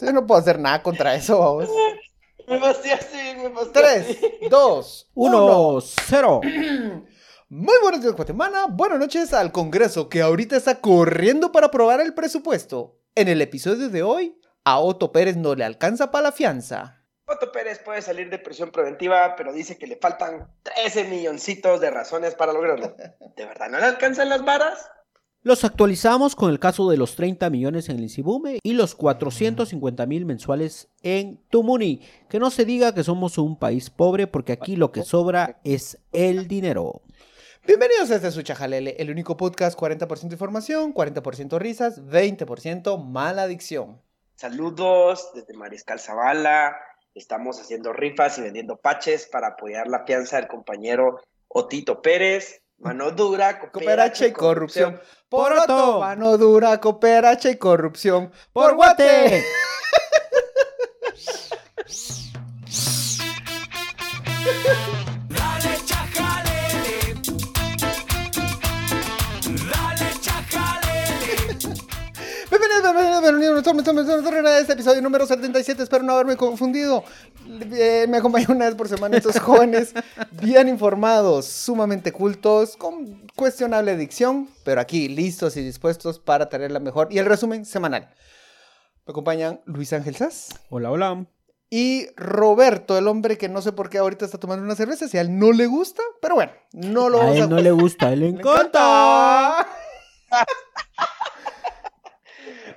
Yo no puedo hacer nada contra eso, vamos. Me pasé así, me pasé 3, así. 2, 1. 1, 0. Muy buenos días, Guatemala. Buenas noches al Congreso que ahorita está corriendo para aprobar el presupuesto. En el episodio de hoy, a Otto Pérez no le alcanza para la fianza. Otto Pérez puede salir de prisión preventiva, pero dice que le faltan 13 milloncitos de razones para lograrlo. ¿De verdad no le alcanzan las varas? Los actualizamos con el caso de los 30 millones en el Isibume y los 450 mil mensuales en Tumuni. Que no se diga que somos un país pobre porque aquí lo que sobra es el dinero. Bienvenidos a este su Chajalele, el único podcast 40% información, 40% risas, 20% mala adicción. Saludos desde Mariscal Zavala. Estamos haciendo rifas y vendiendo paches para apoyar la fianza del compañero Otito Pérez. Mano dura, Cooperacha y corrupción. Por Otto. mano dura, cooperacha y corrupción. ¡Por Guate! este episodio número 77. Espero no haberme confundido. Eh, me acompañan una vez por semana estos jóvenes bien informados, sumamente cultos, con cuestionable dicción, pero aquí listos y dispuestos para traer la mejor y el resumen semanal. Me acompañan Luis Ángel Sass Hola, hola. y Roberto, el hombre que no sé por qué ahorita está tomando una cerveza, si a él no le gusta, pero bueno, no lo A vamos a... él no le gusta, a él le ¡Le encanta.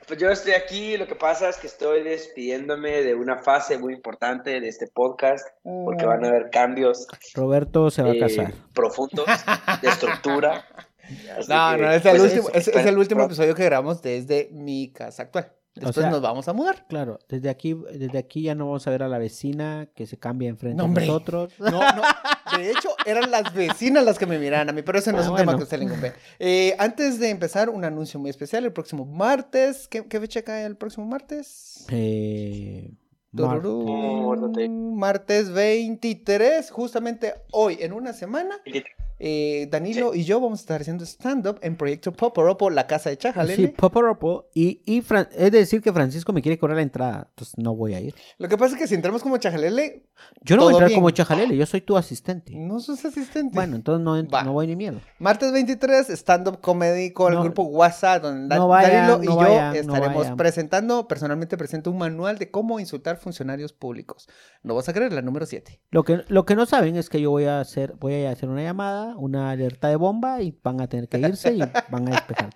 Pues yo estoy aquí, lo que pasa es que estoy despidiéndome de una fase muy importante de este podcast, porque van a haber cambios Roberto se va a eh, casar. profundos de estructura. Así No, que, no, es el, pues, último, eso, es, es el último episodio que grabamos desde mi casa actual. Después sea- nos vamos a mudar. Claro, desde aquí, desde aquí ya no vamos a ver a la vecina que se cambia enfrente No, de nosotros. No, no. De hecho, eran las vecinas las que me miraban a mí, pero ese no es Ah, un tema que usted le incumbe. Eh, antes de empezar, un anuncio muy especial. El próximo martes. ¿Qué, qué fecha cae el próximo martes? Eh, Mar- Tururú, no te- Martes 23, justamente hoy, en una semana, eh, Danilo y yo vamos a estar haciendo stand-up en Proyecto Poporopo, la casa de Chajalele. Sí, Poporopo. Y, y Fran- es decir que Francisco me quiere cobrar la entrada, entonces no voy a ir. Lo que pasa es que si entramos como Chajalele, Yo no voy a entrar bien. como chajalele, yo soy tu asistente. no sos asistente. Bueno, entonces no, entro- no voy ni miedo. Martes 23, stand-up comedy con el grupo WhatsApp, donde Da- No vayan, Danilo y no yo vayan, estaremos presentando, personalmente presento un manual de cómo insultar funcionarios públicos. No vas a creer, la número 7. Lo que, lo que no saben es que yo voy a hacer, voy a hacer una llamada, una alerta de bomba y van a tener que irse y van a despejar.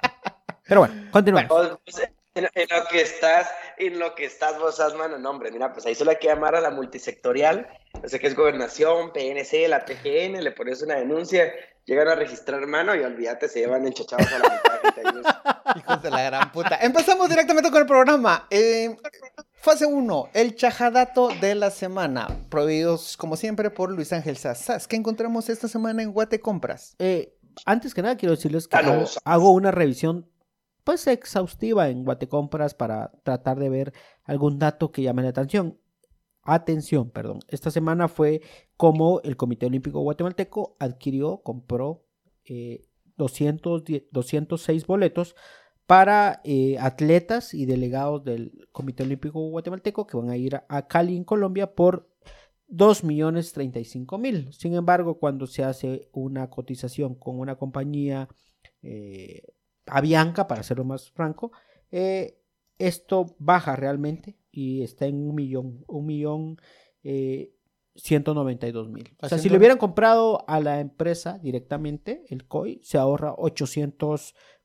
Pero bueno, continuamos. Pues, En, en lo que estás, en lo que estás vos, mano, no, hombre, mira, pues ahí solo hay que llamar a la multisectorial, no sé qué es gobernación, PNC, la PGN, le pones una denuncia, llegan a registrar mano y olvídate, se llevan enchachados a la mitad de gente ahí. Hijos de la gran puta. Empezamos directamente con el programa. Eh, fase 1, el chajadato de la semana. Prohibidos, como siempre, por Luis Ángel Sassas. ¿Qué encontramos esta semana en Guate Compras? Eh, antes que nada quiero decirles que hago, Saludos. hago una revisión pues exhaustiva en Guatecompras para tratar de ver algún dato que llame la atención. Atención, perdón. Esta semana fue como el Comité Olímpico Guatemalteco adquirió, compró eh, 210 206 boletos para eh, atletas y delegados del Comité Olímpico Guatemalteco que van a ir a, Cali, en Colombia, por 2 millones 35 mil. Sin embargo, cuando se hace una cotización con una compañía eh, Avianca, para serlo más franco, eh, esto baja realmente y está en un millón, un millón eh, 192 mil. O sea, si lo hubieran comprado a la empresa directamente, el COI, se ahorra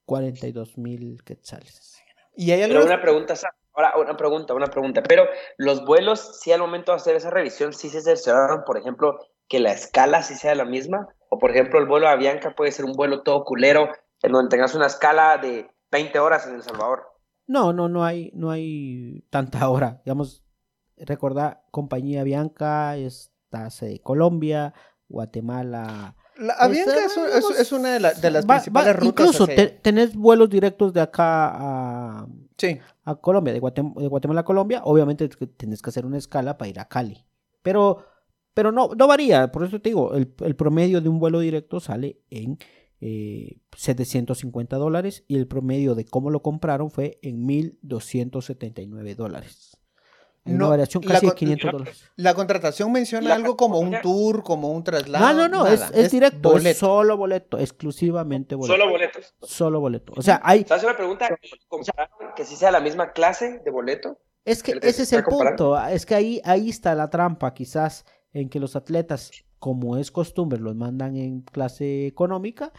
842 mil quetzales. Y hay Pero una pregunta, ahora una pregunta, una pregunta, pero los vuelos, si al momento de hacer esa revisión, sí se cercioraron, por ejemplo, que la escala sí sea la misma, o por ejemplo, el vuelo a Avianca puede ser un vuelo todo culero, en donde tengas una escala de 20 horas en El Salvador. No, no, no hay, no hay tanta hora. Digamos, recordar, compañía Bianca, está de Colombia, Guatemala. La Avianca es, un- es- es una de, la- de las Va- principales va- rutas. Incluso te- tenés vuelos directos de acá a, Sí. a Colombia, de, Guatem- de Guatemala a Colombia. Obviamente te- tenés que hacer una escala para ir a Cali. Pero, pero no, no varía. Por eso te digo, el, el promedio de un vuelo directo sale en eh, 750 dólares y el promedio de cómo lo compraron fue en 1279 dólares. Hay No, una variación la casi de con- 500 dólares. La contratación menciona La algo como un tour, como un traslado. No, no, no, es, nada, es directo, es solo boleto, exclusivamente boleto. Solo boletos. Solo boleto. O sea, hay, ¿Sabes una pregunta? ¿Compararon que sí sea la misma clase de boleto? es que ese se es el comparando. punto, es que ahí, ahí está la trampa, quizás, en que los atletas, como es costumbre, los mandan en clase económica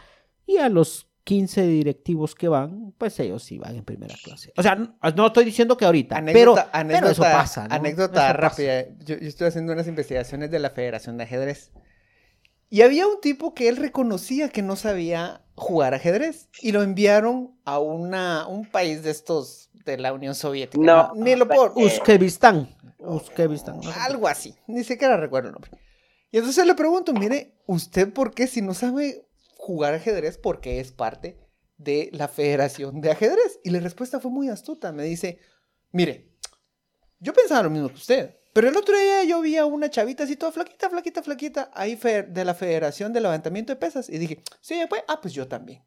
y a los 15 directivos que van, pues ellos sí van en primera clase. O sea, no, no estoy diciendo que ahorita, pero, Anécdota, pero anécdota, eso pasa. ¿no? anécdota Eso pasa. rápida. Yo, yo estoy haciendo unas investigaciones de la Federación de Ajedrez. Y había un tipo que él reconocía que no sabía jugar ajedrez. Y lo enviaron a una, un país de estos de la Unión Soviética. No. Ni lo puedo. Uzbekistán. Uzbekistán. ¿no? Algo así. Ni siquiera recuerdo el nombre. Y entonces le pregunto, mire, ¿usted por qué si no sabe jugar ajedrez, por qué es parte de la Federación de Ajedrez? Y la respuesta fue muy astuta. Me dice, mire, yo pensaba lo mismo que usted. Pero el otro día yo vi a una chavita así toda flaquita, flaquita, flaquita, ahí de la Federación de Levantamiento de Pesas. Y dije, sí, pues, ah, pues yo también.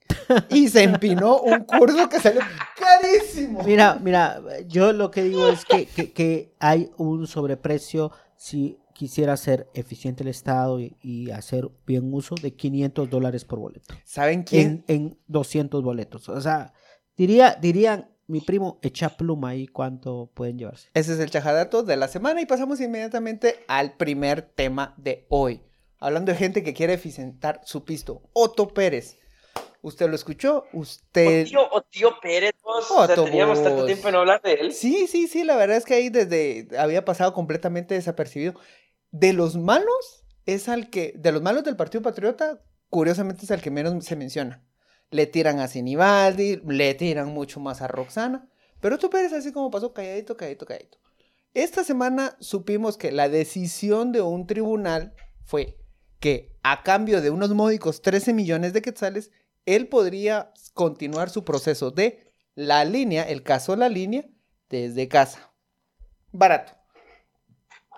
Y se empinó un curso que salió carísimo. Mira, mira, yo lo que digo es que, que- que hay un sobreprecio si quisiera ser eficiente el Estado y, y hacer bien uso de 500 dólares por boleto. ¿Saben quién? En, en 200 boletos. O sea, diría, dirían, mi primo, echa pluma ahí cuánto pueden llevarse. Ese es el chajadato de la semana y pasamos inmediatamente al primer tema de hoy. Hablando de gente que quiere eficientar su pisto. Otto Pérez. Usted lo escuchó, O usted... tío, o tío Pérez, vos, o sea, teníamos tanto tiempo en no hablar de él. Sí, sí, sí, la verdad es que ahí desde había pasado completamente desapercibido. De los malos es al que, de los malos del Partido Patriota, curiosamente es al que menos se menciona. Le tiran a Sinibaldi, le tiran mucho más a Roxana, pero Otto Pérez así como pasó calladito, calladito, calladito. Esta semana supimos que la decisión de un tribunal fue que a cambio de unos módicos 13 millones de quetzales, él podría continuar su proceso de la línea, el caso La Línea, desde casa. Barato.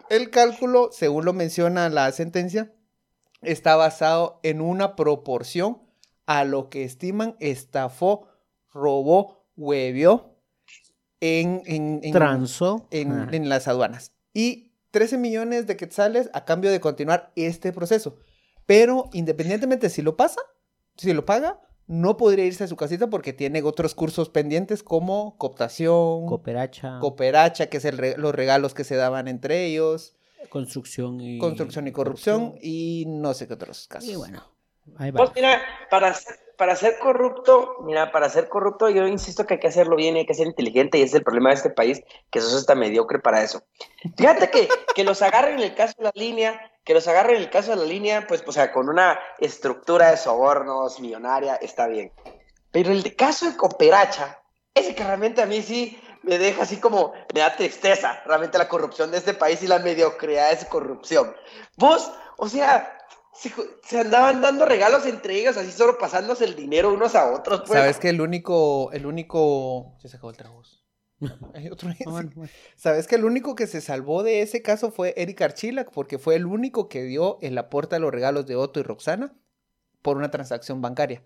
El cálculo, según lo menciona la sentencia, está basado en una proporción a lo que estiman estafó, robó, huevió en, en, en- Transo. en, Ah. en las aduanas. Y 13 millones de quetzales a cambio de continuar este proceso. Pero independientemente si lo pasa, si lo paga, no podría irse a su casita porque tiene otros cursos pendientes como cooptación, Cooperacha, cooperacha, que es el re- los regalos que se daban entre ellos, construcción y... construcción y corrupción y no sé qué otros casos. Y bueno, ahí va. Pues mira, para ser, para ser corrupto, mira, para ser corrupto yo insisto que hay que hacerlo bien y hay que ser inteligente y ese es el problema de este país, que eso está mediocre para eso. Fíjate que, que los agarren en el caso de la línea, que los agarren en el caso de la línea, pues, o sea, con una estructura de sobornos millonaria, está bien. Pero el caso de Cooperacha, ese que realmente a mí sí me deja así como, me da tristeza, realmente la corrupción de este país y la mediocridad de su corrupción. Vos, o sea, se, andaban dando regalos entre ellos, así solo pasándose el dinero unos a otros. Pues. ¿Sabes que el único, el único... Se acabó el trago. Hay otro. Ah, bueno, bueno. ¿Sabes que el único que se salvó de ese caso fue Eric Archila? Porque fue el único que dio el aporte a los regalos de Otto y Roxana por una transacción bancaria.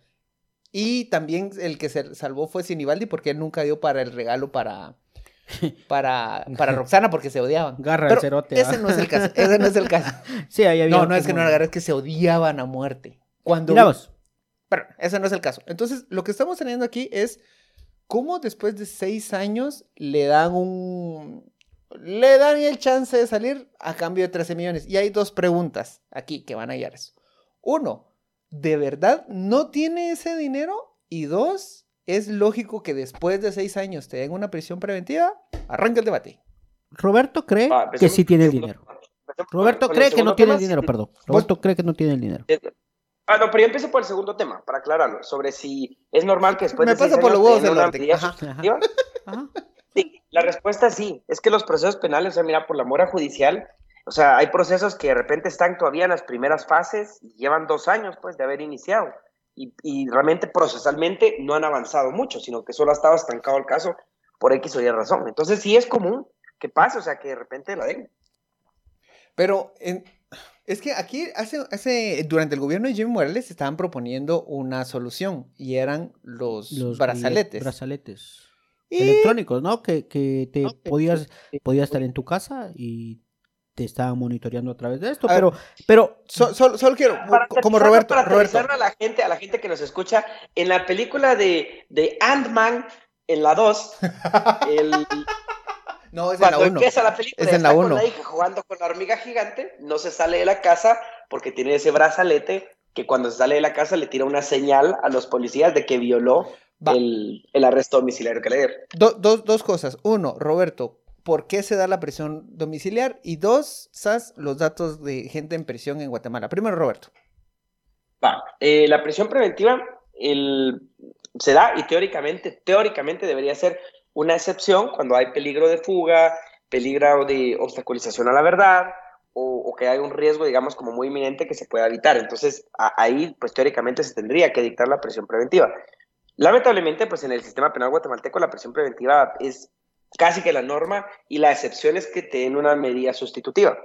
Y también el que se salvó fue Sinibaldi porque él nunca dio para el regalo para, para, para Roxana porque se odiaban. Garra Pero el cerote. ese ¿va? no es el caso. Ese no es el caso. Sí, ahí había No, no es que no era es que se odiaban a muerte. Cuando pero ese no es el caso. Entonces, lo que estamos teniendo aquí es cómo después de seis años le dan un... Le dan el chance de salir a cambio de 13 millones. Y hay dos preguntas aquí que van a hallar eso. Uno, ¿de verdad no tiene ese dinero? Y dos, ¿es lógico que después de seis años te den una prisión preventiva? Arranca el debate. Roberto cree Ah, que sí tiene el dinero. Roberto cree que no tiene el dinero, perdón. Roberto cree que no tiene el dinero. Ah, no, pero yo empiezo por el segundo tema, para aclararlo, sobre si es normal que después Me de pasa por los huevos del norte. medida Ajá. sustitutiva. Ajá. Sí, la respuesta es sí. Es que los procesos penales, o sea, mira, por la mora judicial, o sea, hay procesos que de repente están todavía en las primeras fases y llevan dos años, pues, de haber iniciado. Y, y realmente procesalmente no han avanzado mucho, sino que solo ha estado estancado el caso por X o Y razón. Entonces sí es común que pase, o sea, que de repente la den. Pero en- es que aquí hace, hace, durante el gobierno de Jimmy Morales estaban proponiendo una solución y eran los, Los brazaletes. brazaletes. electrónicos, ¿no? Que, que te podías, podías estar en tu casa y te estaban monitoreando a través de esto, A ver, pero, pero So- solo, solo quiero, Para como Roberto, para Roberto. a la gente, a la gente que nos escucha, en la película de, de Ant-Man, en la 2, el, No, es en la 1. empieza la película, Es en la con uno. la hija jugando con la hormiga gigante, no se sale de la casa porque tiene ese brazalete que cuando se sale de la casa le tira una señal a los policías de que violó el, el arresto domiciliario que le dieron. Do- dos, dos cosas. Uno, Roberto, ¿por qué se da la prisión domiciliar? Y dos, Sas, los datos de gente en prisión en Guatemala. Primero, Roberto. Va, eh, la prisión preventiva el- se da y teóricamente, teóricamente debería ser una excepción cuando hay peligro de fuga, peligro de obstaculización a la verdad o, que hay un riesgo, digamos, como muy inminente que se pueda evitar. Entonces, ahí, pues teóricamente se tendría que dictar la prisión preventiva. Lamentablemente, pues en el sistema penal guatemalteco la prisión preventiva es casi que la norma y la excepción es que te una medida sustitutiva.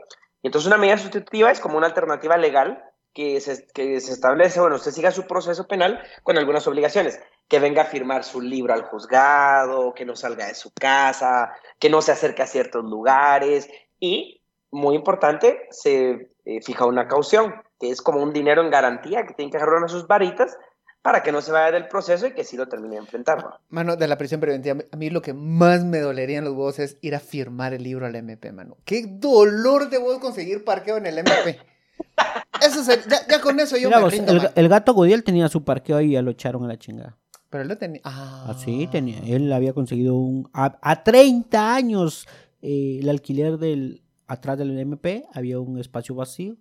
Entonces, una medida sustitutiva es como una alternativa legal que se, que se establece, bueno, usted siga su proceso penal con algunas obligaciones, que venga a firmar su libro al juzgado, que no salga de su casa, que no se acerque a ciertos lugares y, muy importante, se eh, fija una caución, que es como un dinero en garantía que tienen que agarrar a sus varitas para que no se vaya del proceso y que sí lo termine de enfrentar. ¿no? Mano, de la prisión preventiva, a mí lo que más me dolería en los huevos es ir a firmar el libro al MP, mano. Qué dolor de vos conseguir parqueo en el MP. Eso se- ya, ya con eso yo mira me vos, rindo, el, el gato Godiel tenía su parqueo ahí y ya lo echaron a la chingada. Pero él lo tenía. Ah, Así tenía, él había conseguido un a, a 30 años eh, el alquiler del atrás del MP, había un espacio vacío.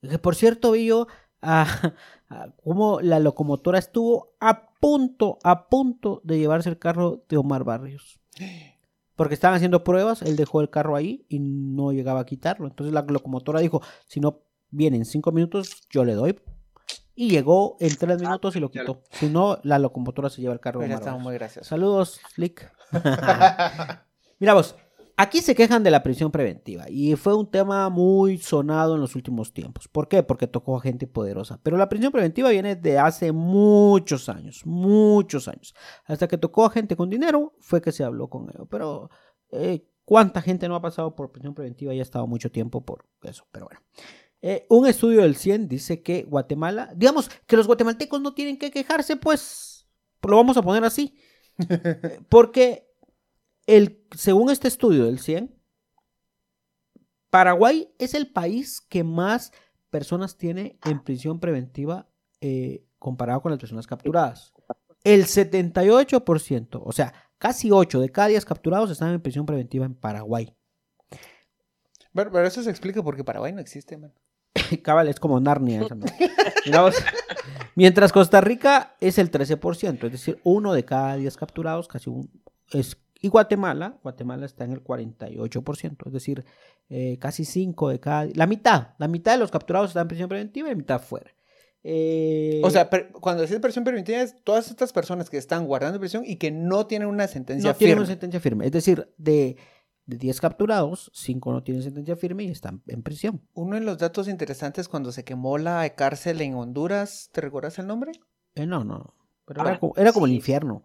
Que por cierto vi yo ah, ah, cómo la locomotora estuvo a punto, a punto de llevarse el carro de Omar Barrios. Porque estaban haciendo pruebas, él dejó el carro ahí y no llegaba a quitarlo. Entonces la locomotora dijo, si no viene en cinco minutos, yo le doy. Y llegó en tres minutos y lo quitó. Si no, la locomotora se lleva el carro de Omar estado Barrios. muy gracioso. Saludos, Slick. Mira vos, aquí se quejan de la prisión preventiva y fue un tema muy sonado en los últimos tiempos. ¿Por qué? Porque tocó a gente poderosa. Pero la prisión preventiva viene de hace muchos años, muchos años. Hasta que tocó a gente con dinero fue que se habló con ello. Pero eh, ¿cuánta gente no ha pasado por prisión preventiva y ha estado mucho tiempo por eso? Pero bueno. Eh, un estudio del 100 dice que Guatemala, digamos que los guatemaltecos no tienen que quejarse, pues lo vamos a poner así. Porque el, según este estudio del 100, Paraguay es el país que más personas tiene en prisión preventiva eh, comparado con las personas capturadas. El 78%, o sea, casi 8 de cada 10 capturados están en prisión preventiva en Paraguay. Pero, pero eso se explica porque Paraguay no existe, man. Cabal, es como Narnia. esa. Mientras Costa Rica es el 13%, es decir, uno de cada 10 capturados, casi un... Es, y Guatemala, Guatemala está en el 48%, es decir, eh, casi 5 de cada... La mitad, la mitad de los capturados están en prisión preventiva y la mitad fuera. Eh, O sea, per- cuando decís prisión preventiva es todas estas personas que están guardando prisión y que no tienen una sentencia no tienen firme. una sentencia firme. Es decir, de, de 10 capturados, 5 no tienen sentencia firme y están en prisión. Uno de los datos interesantes cuando se quemó la cárcel en Honduras, ¿te recuerdas el nombre? Eh, no, no. Pero Ah, era, como, era como el infierno.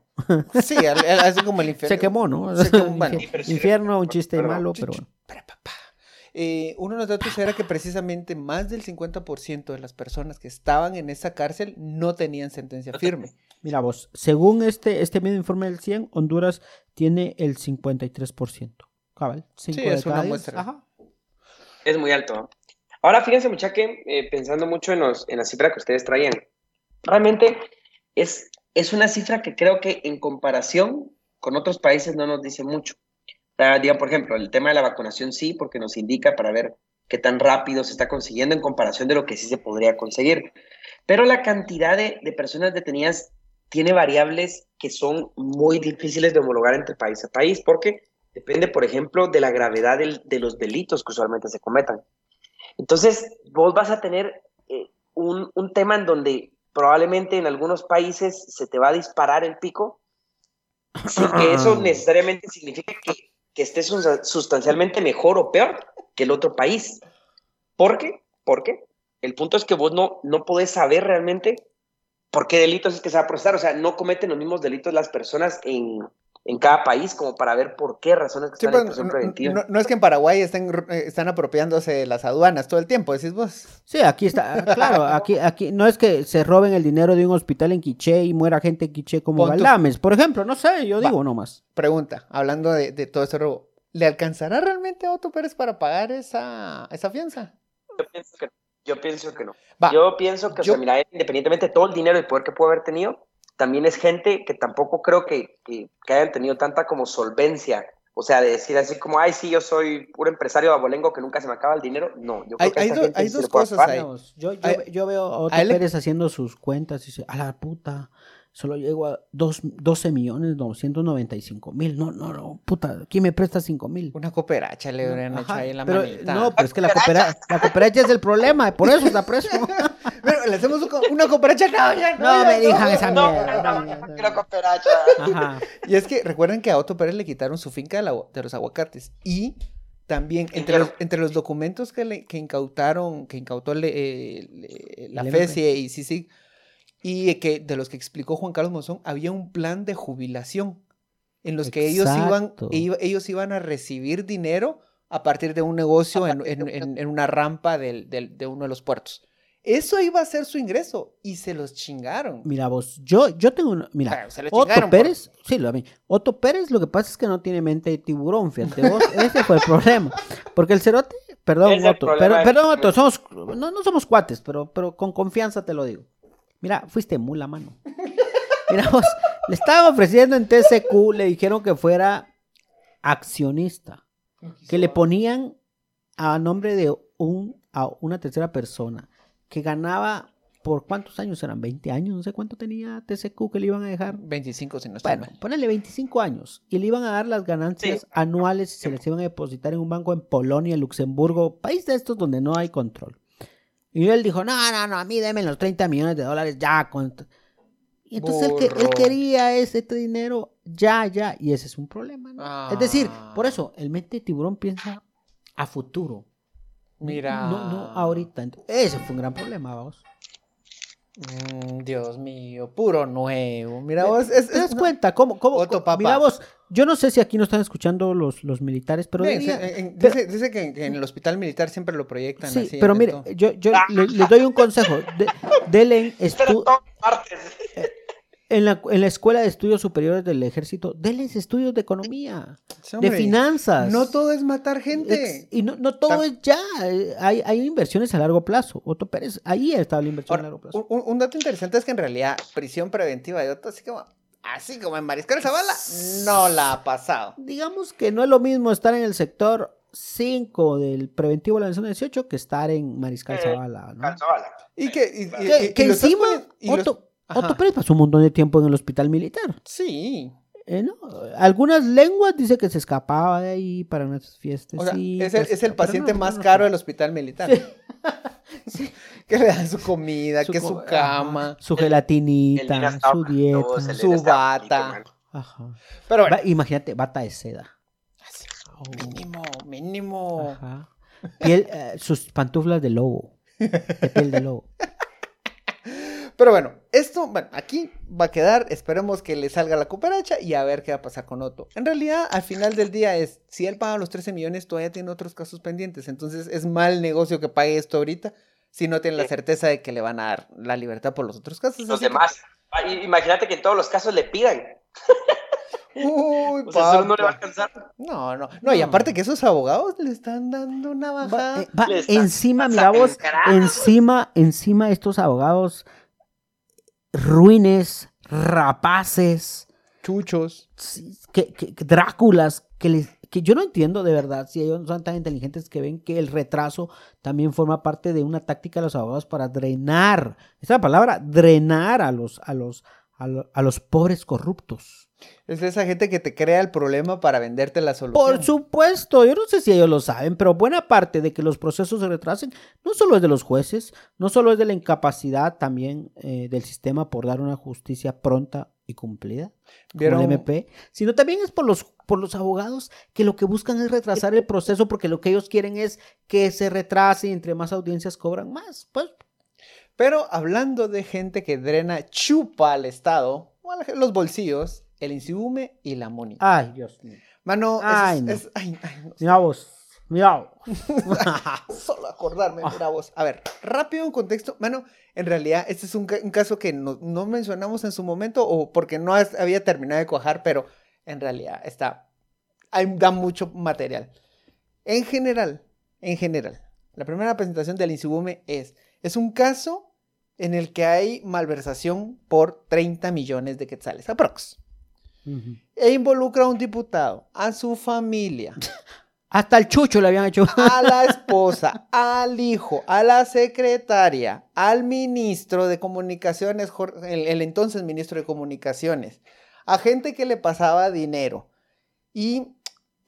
Sí, así como el infierno. Se quemó, ¿no? Se quemó, bueno. Infie- infierno, un chiste malo, pero bueno. Eh, uno de los datos era que precisamente más del 50% de las personas que estaban en esa cárcel no tenían sentencia firme. Mira vos, según este, este mismo informe del 100, Honduras tiene el 53%. Cabal, cinco Sí, de es una diez. muestra. Ajá. Es muy alto. Ahora fíjense, mucha que eh, pensando mucho en, los, en la cifra que ustedes traían, realmente es, es una cifra que creo que en comparación con otros países no nos dice mucho. O sea, diga, por ejemplo, el tema de la vacunación sí, porque nos indica para ver qué tan rápido se está consiguiendo en comparación de lo que sí se podría conseguir. Pero la cantidad de, de personas detenidas tiene variables que son muy difíciles de homologar entre país a país, porque depende, por ejemplo, de la gravedad del- de los delitos que usualmente se cometan. Entonces, vos vas a tener eh, un, un tema en donde probablemente en algunos países se te va a disparar el pico, sin que eso necesariamente signifique que, que estés sus- sustancialmente mejor o peor que el otro país. ¿Por qué? Porque el punto es que vos no, no podés saber realmente por qué delitos es que se va a procesar. O sea, no cometen los mismos delitos las personas en, en cada país como para ver por qué razones que Sí, están en pues, prisión no, preventiva. no- no es que en Paraguay estén, eh, están apropiándose de las aduanas todo el tiempo, decís vos. Sí, aquí está, claro, aquí, aquí no es que se roben el dinero de un hospital en Quiché y muera gente en Quiché como Pon tu- Galdames, por ejemplo, no sé, yo Va. digo nomás. Pregunta, hablando de, de todo este robo, ¿le alcanzará realmente a Otto Pérez para pagar esa, esa fianza? Yo pienso que, yo pienso que no. Va, Yo pienso que, o sea, mira, independientemente de todo el dinero y poder que puede haber tenido, también es gente que tampoco creo que, que, que hayan tenido tanta como solvencia. O sea, de decir así como, ay, sí, yo soy un empresario de abolengo que nunca se me acaba el dinero. No, yo creo Hay- que hay esa do- gente hay dos cosas ahí. Yo, yo, yo veo a Otto Pérez haciendo sus cuentas y dice, a la puta, solo llego a dos, 12 millones 995 mil. No, no, no, puta, ¿quién me presta 5 mil? una cooperacha le hubieran hecho ahí en la pero, manita. no, pero es que la cooperacha, la cooperacha es el problema, por eso está preso. Pero le hacemos una cooperacha, no, ya, No, ya, me dijan esa No, mierda. no, no, no, no, no quiero no. cooperacha. Ajá. Y es que recuerden que a Otto Pérez le quitaron su finca de, la- de los aguacates. Y también entre los, entre los documentos que, le, que incautaron, que incautó le- eh, le- la El FESIE y CICIG, y que de los que explicó Juan Carlos Monzón, había un plan de jubilación en los que ellos iban, ellos iban a recibir dinero a partir de un negocio en, en- en- en una rampa del- del- de uno de los puertos. Eso iba a ser su ingreso y se los chingaron. Mira vos, yo, yo tengo una, mira, se Otto chingaron por- Pérez, sí, lo vi. Otto Pérez lo que pasa es que no tiene mente de tiburón, fíjate vos, ese fue el problema. Porque el cerote, perdón Otto, pero, perdón Otto, somos, no, no somos cuates, pero, pero con confianza te lo digo. Mira, fuiste mula, mano. Mira vos, le estaban ofreciendo en TCQ, le dijeron que fuera accionista, que le ponían a nombre de un, a una tercera persona, que ganaba, ¿por cuántos años eran? ¿20 años? No sé cuánto tenía TCQ que le iban a dejar. 25 si no estoy Bueno, mal. ponele 25 años y le iban a dar las ganancias Sí. anuales y se les iban a depositar en un banco en Polonia, Luxemburgo, país de estos donde no hay control. Y él dijo, no, no, no, a mí denme los 30 millones de dólares ya. con-". Y entonces él, que- él quería ese dinero ya, ya, y ese es un problema. ¿no? Es decir, por Ah. eso, el mente de tiburón piensa a futuro. Mira. No, no ahorita. Ese fue un gran problema, vamos. Mm, Dios mío, puro nuevo. Mira vos, es, ¿Te das es- cuenta? ¿Cómo, cómo, Otto, papá. Mira vos, yo no sé si aquí no están escuchando los, los militares, pero Bien, debería- se- en- en- pero- dice, dice que, en- que en el hospital militar siempre lo proyectan Sí, así. pero mire, todo. yo, yo le- les doy un consejo. De, denle estu-. En, la, en la Escuela de Estudios Superiores del Ejército, denles estudios de economía, Sí, de finanzas. No todo es matar gente. Ex- y no, no todo es ya. eh, Hay, hay inversiones a largo plazo. Otto Pérez, ahí estaba la inversión Ahora, a largo plazo. un, un dato interesante es que en realidad prisión preventiva de otro, así como, así como en Mariscal Zavala, no la ha pasado. Digamos que no es lo mismo estar en el sector 5 del preventivo de la nación 18 que estar en Mariscal Eh, Zavala. ¿no? Calzabala. Y que, y- y- Que, y- que y lo estás encima, Otto, Ajá. Otto Pérez pasó un montón de tiempo en el hospital militar. Sí. Eh, ¿no? Algunas lenguas dice que se escapaba de ahí para unas fiestas. O sea, es el, es el paciente más caro del hospital militar. Que le dan su comida, que su cama. su El gelatinita, su dieta. su bata. Ajá. Pero bueno, Va- imagínate, bata de seda. Oh, mínimo, mínimo. ajá. Piel, eh, sus pantuflas de lobo. De piel de lobo. Pero bueno, esto, bueno, aquí va a quedar. Esperemos que le salga la cooperacha y a ver qué va a pasar con Otto. En realidad, al final del día es, si él paga los 13 millones, todavía tiene otros casos pendientes. Entonces es mal negocio que pague esto ahorita si no tiene la certeza de que le van a dar la libertad por los otros casos. Los que- demás. Ah, Imagínate que en todos los casos le pidan. Uy, O sea, solo no le va a alcanzar. No, no, no, y aparte que esos abogados le están dando una Va- bajada. eh, va encima, mira vos, encima, encima estos abogados ruines, rapaces, Chuchos. que, que- que Dráculas, que les, que yo no entiendo de verdad si ellos no son tan inteligentes que ven que el retraso también forma parte de una táctica de los abogados para drenar, esa es la palabra, drenar a los, a los, a, lo- a los pobres corruptos. Es esa gente que te crea el problema para venderte la solución. Por supuesto, yo no sé si ellos lo saben, pero buena parte de que los procesos se retrasen no solo es de los jueces, no solo es de la incapacidad también eh, del sistema por dar una justicia pronta y cumplida, como ¿Vieron? el MP, sino también es por los, por los abogados que lo que buscan es retrasar el proceso porque lo que ellos quieren es que se retrase y entre más audiencias cobran más. Pues Pero hablando de gente que drena, chupa al Estado, los bolsillos, el Insibume y la Moni. Ay, Dios mío. Mano, Ay, es- no. es- ay, ay, no. Mira vos. Mira vos. Solo acordarme, mira vos. A ver, rápido en contexto. Mano, en realidad, este es un, ca- un caso que no, no mencionamos en su momento o porque no has- había terminado de cuajar, pero en realidad está. Hay, da mucho material. En general, en general, la primera presentación del Insibume es: es un caso en el que hay malversación por 30 millones de quetzales, aprox. Ujú. E involucra a un diputado, a su familia, Hasta el chucho le habían hecho. a la esposa, al hijo, a la secretaria, al ministro de comunicaciones, el entonces ministro de comunicaciones, a gente que le pasaba dinero. Y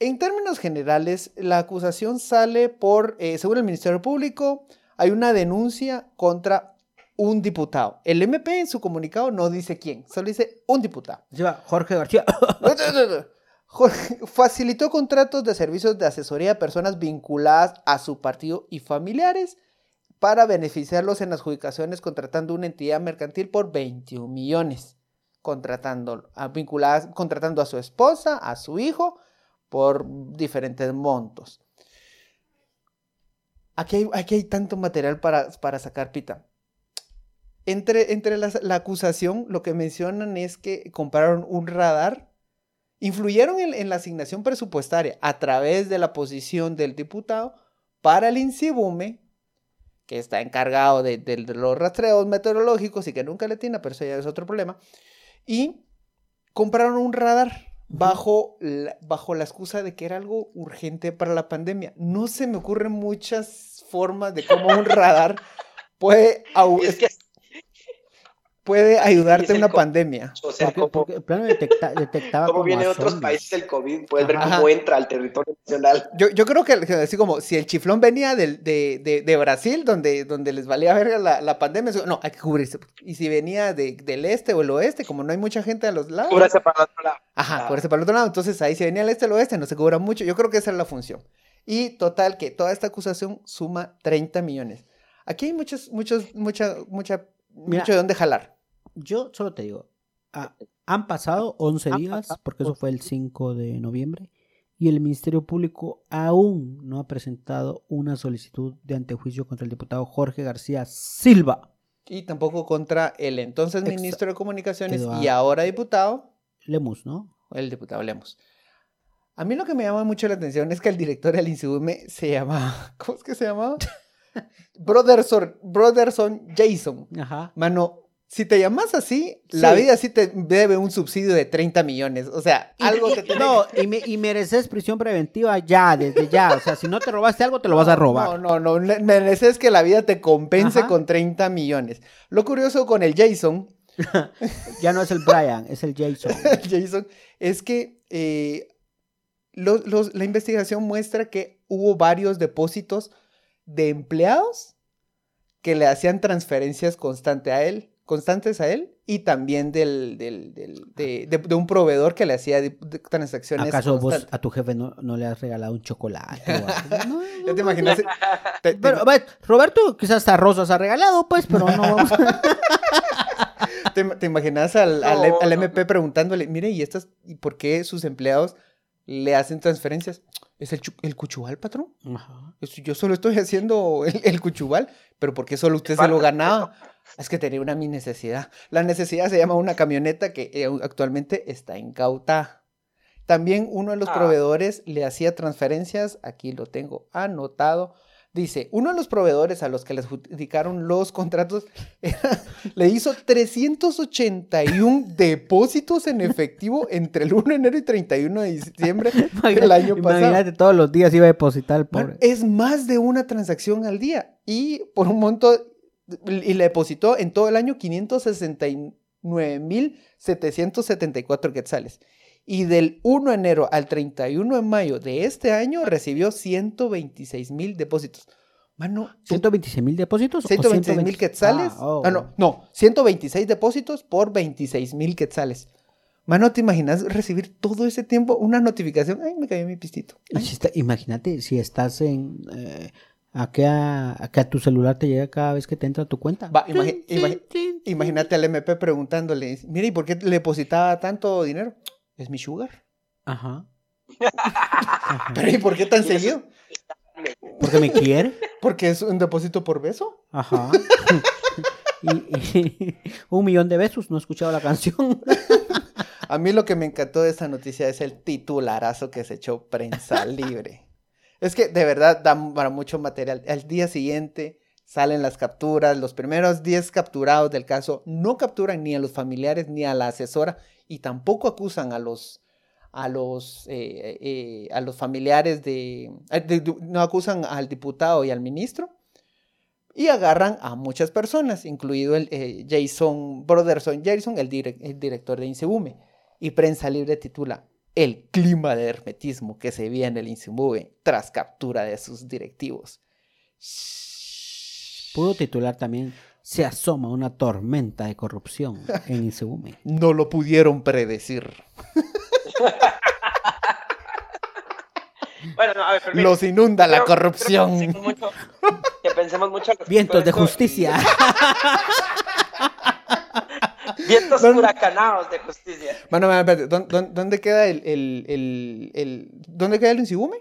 en términos generales, la acusación sale por, eh, según el Ministerio Público, hay una denuncia contra un diputado. El MP en su comunicado no dice quién, solo dice un diputado. Lleva Jorge García. Jorge facilitó contratos de servicios de asesoría a personas vinculadas a su partido y familiares para beneficiarlos en las adjudicaciones contratando una entidad mercantil por 21 millones, contratando a, vinculadas, contratando a su esposa, a su hijo, por diferentes montos. Aquí hay, aquí hay tanto material para, para sacar pita. Entre, entre la acusación, lo que mencionan es que compraron un radar. Influyeron en, la asignación presupuestaria a través de la posición del diputado para el INSIBUME, que está encargado de, de- de los rastreos meteorológicos y que nunca le tiene, pero eso ya es otro problema, y compraron un radar bajo la, bajo la excusa de que era algo urgente para la pandemia. No se me ocurren muchas formas de cómo un radar puede, es que, puede ayudarte en una pandemia. o sea, Porque, como, porque el plano detecta, detectaba como como viene de otros países el COVID, puedes ver cómo entra al territorio nacional. Yo, yo creo que, así como si el chiflón venía de, de- de Brasil, donde, donde les valía verga la, la pandemia, no, hay que cubrirse. Y si venía de- del este o el oeste, como no hay mucha gente a los lados. Cúbrase para el otro lado. Ajá, Ah. para el otro lado. Entonces ahí si venía al este o el oeste, no se cubra mucho. Yo creo que esa es la función. Y total, que toda esta acusación suma 30 millones. Aquí hay muchos, muchos, mucha, mucha, Mira. mucho de dónde jalar. Yo solo te digo, ah, han pasado 11 días, porque eso fue el 5 de noviembre, y el Ministerio Público aún no ha presentado una solicitud de antejuicio contra el diputado Jorge García Silva. Y tampoco contra el entonces ministro de Comunicaciones y ahora diputado, Lemus, ¿no? el diputado Lemos. A mí lo que me llama mucho la atención es que el director del INSIBUME se llamaba, ¿cómo es que se llamaba? Brotherson, Brotherson Jason. Ajá. Mano, si te llamas así, la vida sí te debe un subsidio de 30 millones. O sea, algo te tiene No, y, me- y mereces prisión preventiva ya, desde ya. O sea, si no te robaste algo, te lo vas a robar. No, no, no. Mereces que la vida te compense Ajá. con 30 millones. Lo curioso con el Jason, Ya no es el Brian, es el Jason. el Jason, es que eh, los- los- la investigación muestra que hubo varios depósitos de empleados que le hacían transferencias constante a él, constantes a él y también del, del- del- de, de- de un proveedor que le hacía de- de transacciones ¿Acaso vos constantes. a tu jefe no, no le has regalado un chocolate? o algo? No, ¿Ya te no, imaginas? Te- te- Pero, Roberto, quizás hasta rosas ha regalado, pues, pero no vamos a... ¿Te, te imaginas al, al- No, al no, MP preguntándole, mire, ¿y estas, y por qué sus empleados le hacen transferencias? ¿Es el, el cuchubal, patrón? Ajá. Yo solo estoy haciendo el, el cuchubal, pero ¿por qué solo usted se lo ganaba? Es que tenía una mi necesidad. La necesidad se llama una camioneta que eh, actualmente está incautada. También uno de los Ah. proveedores le hacía transferencias, aquí lo tengo anotado. Dice, uno de los proveedores a los que les adjudicaron los contratos era- le hizo 381 depósitos en efectivo entre el 1 de enero y 31 de diciembre del año pasado. Imagínate, todos los días iba a depositar Man, pobre. es más de una transacción al día. Y por un monto, y le depositó en todo el año 569.774 quetzales. Y del 1 de enero al 31 de mayo de este año recibió 126 mil depósitos. Mano, tú- 126 mil depósitos. o 126 mil 120? quetzales. Ah, oh. Ah, no, no, 126 depósitos por 26 mil quetzales. Mano, ¿te imaginas recibir todo ese tiempo una notificación? Ay, me cayó mi pistito. Si imagínate si estás en. Eh, a, que a, a que a tu celular te llega cada vez que te entra a tu cuenta. Va, imagi- Imagínate al MP preguntándole, mire, ¿y por qué le depositaba tanto dinero? Es mi sugar. Ajá. Ajá. Pero ¿y por qué tan seguido? Porque me quiere. Porque es un depósito por beso. Ajá. Y, y- un millón de besos, no he escuchado la canción. A mí lo que me encantó de esta noticia es el titularazo que se echó prensa libre. Es que de verdad da para mucho material. Al día siguiente salen las capturas. Los primeros 10 capturados del caso no capturan ni a los familiares ni a la asesora y tampoco acusan a los a los eh, eh, a los familiares eh, de- no acusan al diputado y al ministro y agarran a muchas personas, incluido el Jason Brotherson Jason, el, direc- el director de Insebume. Y Prensa Libre titula El clima de hermetismo que se veía en el Insebume tras captura de sus directivos. Pudo titular también Se asoma una tormenta de corrupción en Insegume. No lo pudieron predecir. Bueno, no, a ver. Los inunda la creo que corrupción. pensemos mucho- Que pensemos mucho. Vientos de justicia. y- Vientos no. huracanados de justicia. Bueno, bueno, espérate, ¿dó- dó- ¿dónde queda el, el, el, el- ¿Dónde queda el Insebume?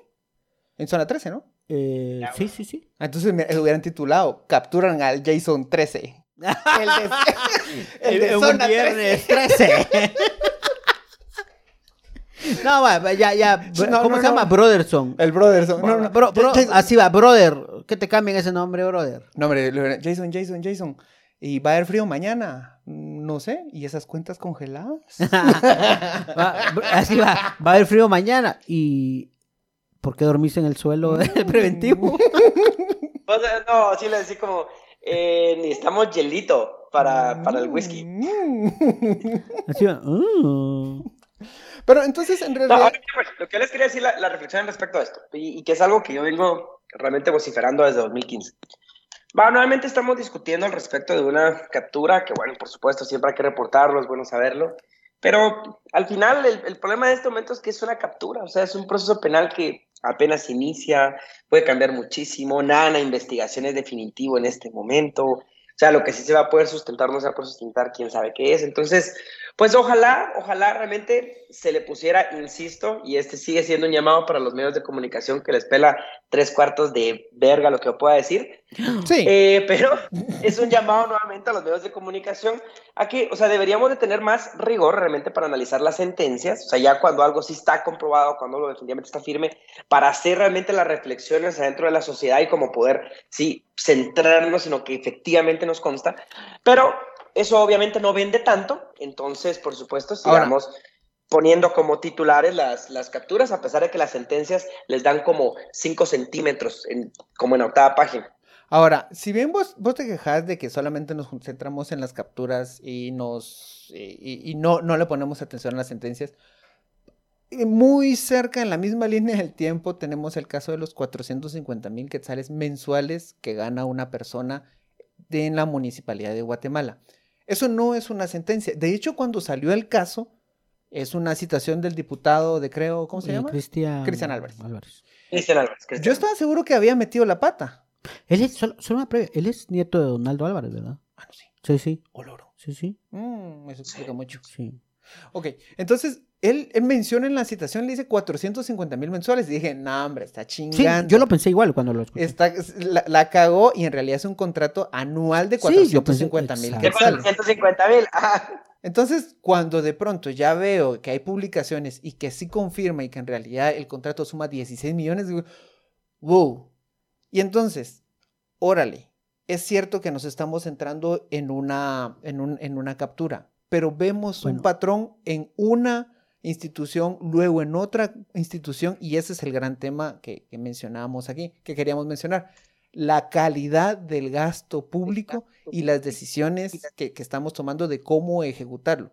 En zona 13, ¿no? Eh, sí, sí, sí. Ah, Entonces me hubieran titulado Capturan al Jason 13. El de, el de Un zona 13. viernes 13. No, va, ya, ya. No, ¿Cómo no, se llama? no. Brotherson. El Brotherson. No, no, Bro- bro- Jason- así va, brother. ¿Qué te cambian ese nombre, brother? No, hombre, Jason, Jason, Jason. ¿Y va a haber frío mañana? Mm, No sé. ¿Y esas cuentas congeladas? Va- así va. Va a haber frío mañana. ¿Y por qué dormiste en el suelo del preventivo? O sea, no, así le decía como, eh, necesitamos hielito para, para el whisky. Mm. Así va. "Mm". Pero entonces, en No, realidad... ahora, pues, lo que yo les quería decir, la, la reflexión respecto a esto, y, y que es algo que yo vengo realmente vociferando desde 2015. Va, nuevamente estamos discutiendo al respecto de una captura, que bueno, por supuesto, siempre hay que reportarlo, es bueno saberlo, pero al final el, el problema de este momento es que es una captura, o sea, es un proceso penal que apenas inicia, puede cambiar muchísimo, nada la investigación es definitivo en este momento, o sea, lo que sí se va a poder sustentar no se va a poder sustentar, quién sabe qué es, entonces... Pues ojalá, ojalá realmente se le pusiera, insisto, y este sigue siendo un llamado para los medios de comunicación que les pela tres cuartos de verga lo que pueda decir, Sí. eh, pero es un llamado nuevamente a los medios de comunicación a que, o sea, deberíamos de tener más rigor realmente para analizar las sentencias, o sea, ya cuando algo sí está comprobado, cuando algo definitivamente está firme, para hacer realmente las reflexiones adentro de la sociedad y como poder, sí, centrarnos en lo que efectivamente nos consta, pero eso obviamente no vende tanto, entonces, por supuesto, Ahora- sigamos poniendo como titulares las, las capturas, a pesar de que las sentencias les dan como 5 centímetros, en, como en octava página. Ahora, si bien vos, vos te quejas de que solamente nos concentramos en las capturas y nos y, y no, no le ponemos atención a las sentencias, eh, muy cerca en la misma línea del tiempo tenemos el caso de los 450 mil quetzales mensuales que gana una persona de, en la municipalidad de Guatemala. Eso no es una sentencia. De hecho, cuando salió el caso, es una citación del diputado de Creo, ¿cómo se Eh, llama? Cristian Cristian Álvarez. Cristian Álvarez. Cristian. Yo estaba seguro que había metido la pata. Él es, solo, solo una previa, él es nieto de Donaldo Álvarez, ¿verdad? Ah, no, sí. Sí, sí. Oloro. Sí, sí. Mm, eso explica mucho. Sí. Ok, entonces él, él menciona en la citación, le dice 450 mil mensuales. Y dije, no, hombre, está Sí, chingando. yo lo pensé igual cuando lo escuché. Está, la, la cagó y en realidad es un contrato anual de Sí, yo pensé- 450 mil exacto. De quetzales. 450 mil. Entonces, cuando de pronto ya veo que hay publicaciones y que sí confirma y que en realidad el contrato suma 16 millones, digo, wow. Y entonces, órale, es cierto que nos estamos centrando en una, en un- en una captura, pero vemos un patrón en una institución, luego en otra institución, y ese es el gran tema que, que mencionábamos aquí, que queríamos mencionar. La calidad del gasto público y las decisiones que, que estamos tomando de cómo ejecutarlo.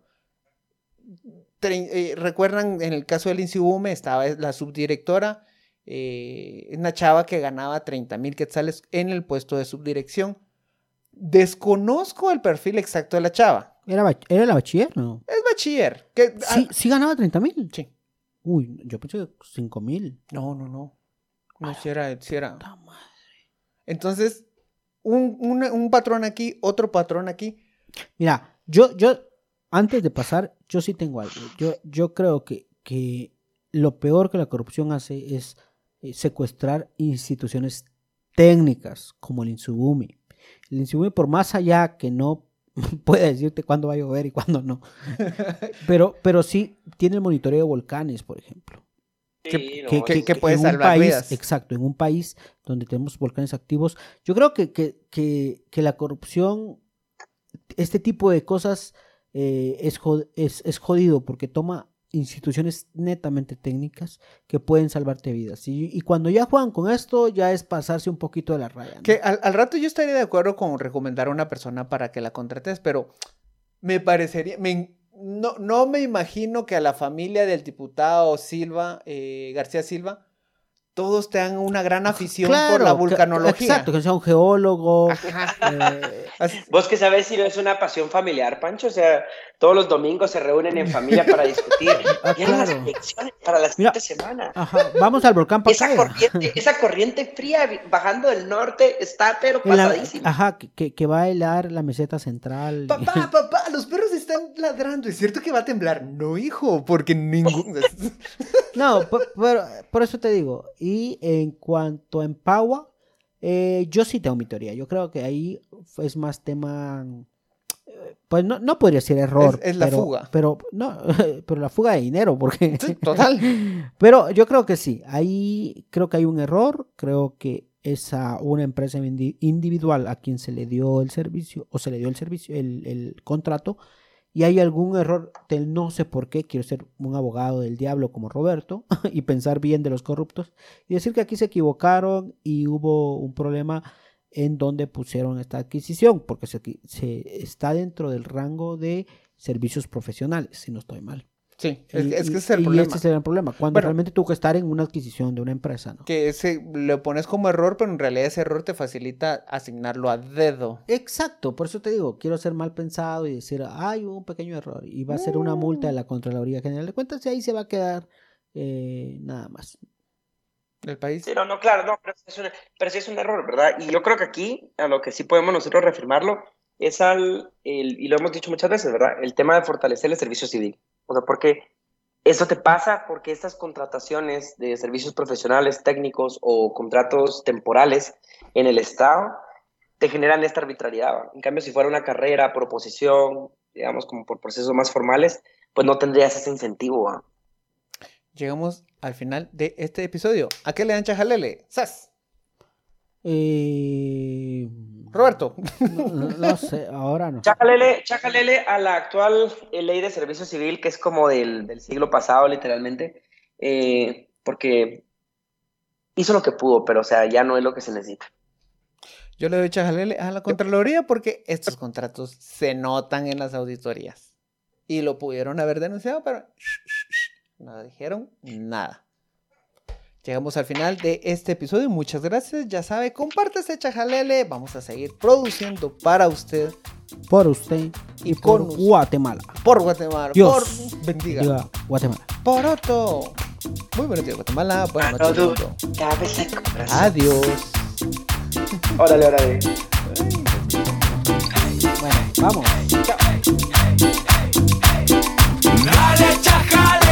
Tre- eh, Recuerdan, en el caso del Insibume estaba la subdirectora, eh, una chava que ganaba 30 mil quetzales en el puesto de subdirección. Desconozco el perfil exacto de la chava. ¿Era, ¿Era la bachiller? No. Es bachiller. Que, Sí, sí ganaba 30 mil. ah, sí. Uy, yo pensé que 5 mil. No, no, no. No, si era, sí era. Madre. Entonces, un, un- un patrón aquí, otro patrón aquí. Mira, yo, yo, antes de pasar, yo sí tengo algo. Yo, yo creo que, que lo peor que la corrupción hace es eh, secuestrar instituciones técnicas como el Insubumi. El Insubumi, por más allá que no puede decirte cuándo va a llover y cuándo no, pero, pero sí tiene el monitoreo de volcanes, por ejemplo. Sí, que, sí, que- que sí. que puede en un salvar país, vidas. exacto, en un país donde tenemos volcanes activos, yo creo que, que, que, que la corrupción, este tipo de cosas eh, es, es, es jodido porque toma instituciones netamente técnicas que pueden salvarte vidas. Y, y cuando ya juegan con esto, ya es pasarse un poquito de la raya. Que al, al rato yo estaría de acuerdo con recomendar a una persona para que la contrates, pero me parecería, me- no, no me imagino que a la familia del diputado Silva, eh, García Silva, todos tengan una gran afición por la Claro, vulcanología. Exacto, que sea un geólogo. Ajá. eh, Vos que sabes si no es una pasión familiar, Pancho, o sea, todos los domingos se reúnen en familia para discutir. Ah, ¿Qué las claro. elecciones para la Mira, siguiente semana? ajá, vamos al volcán Esa Pacaya. corriente, esa corriente fría bajando del norte está pero la- pasadísima. ajá, que- que, que va a helar la meseta central. Papá, papá, los perros están ladrando. ¿Es cierto que va a temblar? No, hijo, porque ningún. No, por, por- por eso te digo. Y en cuanto a Empagua, eh, yo sí tengo mi teoría. Yo creo que ahí es más tema. eh, Pues no, no podría ser error. Es- es la pero- fuga. Pero, no, pero la fuga de dinero, porque. Sí, total. Pero yo creo que sí. Ahí creo que hay un error. Creo que es a una empresa indi- individual a quien se le dio el servicio, o se le dio el servicio, el, el contrato, y hay algún error del no sé por qué. Quiero ser un abogado del diablo como Roberto y pensar bien de los corruptos y decir que aquí se equivocaron y hubo un problema en donde pusieron esta adquisición, porque se, se está dentro del rango de servicios profesionales, si no estoy mal. Sí, es, Y- es que ese es el y problema. este es el problema, cuando Bueno. realmente tuvo que estar en una adquisición de una empresa, ¿no? Que ese lo pones como error, pero en realidad ese error te facilita asignarlo a dedo. Exacto, por eso te digo, quiero ser mal pensado y decir, hay un pequeño error y va a ser una multa de la Contraloría General de Cuentas y ahí se va a quedar eh, nada más. El país. Sí, no, no, claro, no, pero sí, es un, pero sí es un error, ¿verdad? Y yo creo que aquí, a lo que sí podemos nosotros reafirmarlo, es al, el- y lo hemos dicho muchas veces, ¿verdad? El tema de fortalecer el servicio civil. O sea, porque eso te pasa porque estas contrataciones de servicios profesionales, técnicos o contratos temporales en el Estado te generan esta arbitrariedad. En cambio, si fuera una carrera, proposición, digamos, como por procesos más formales, pues no tendrías ese incentivo. ¿va? Llegamos al final de este episodio. ¿A qué le dan chajalele? ¡Sas! Eh, Roberto. No, sé, ahora no. Chájalele, chájalele a la actual eh, ley de servicio civil, que es como del, del siglo pasado, literalmente, eh, porque hizo lo que pudo, pero o sea, ya no es lo que se necesita. Yo le doy chajalele a la Contraloría porque estos contratos se notan en las auditorías. Y lo pudieron haber denunciado, pero no dijeron nada. Llegamos al final de este episodio. Muchas gracias. Ya sabe, comparte este chajalele. Vamos a seguir produciendo para usted Por usted y, Y por con. Guatemala. por Guatemala. Dios Por bendiga. Diga Guatemala. Por Otto. Muy buenos días, Guatemala. Buenas noches. Adiós. Órale, órale. Bueno, vamos. Dale, chaja.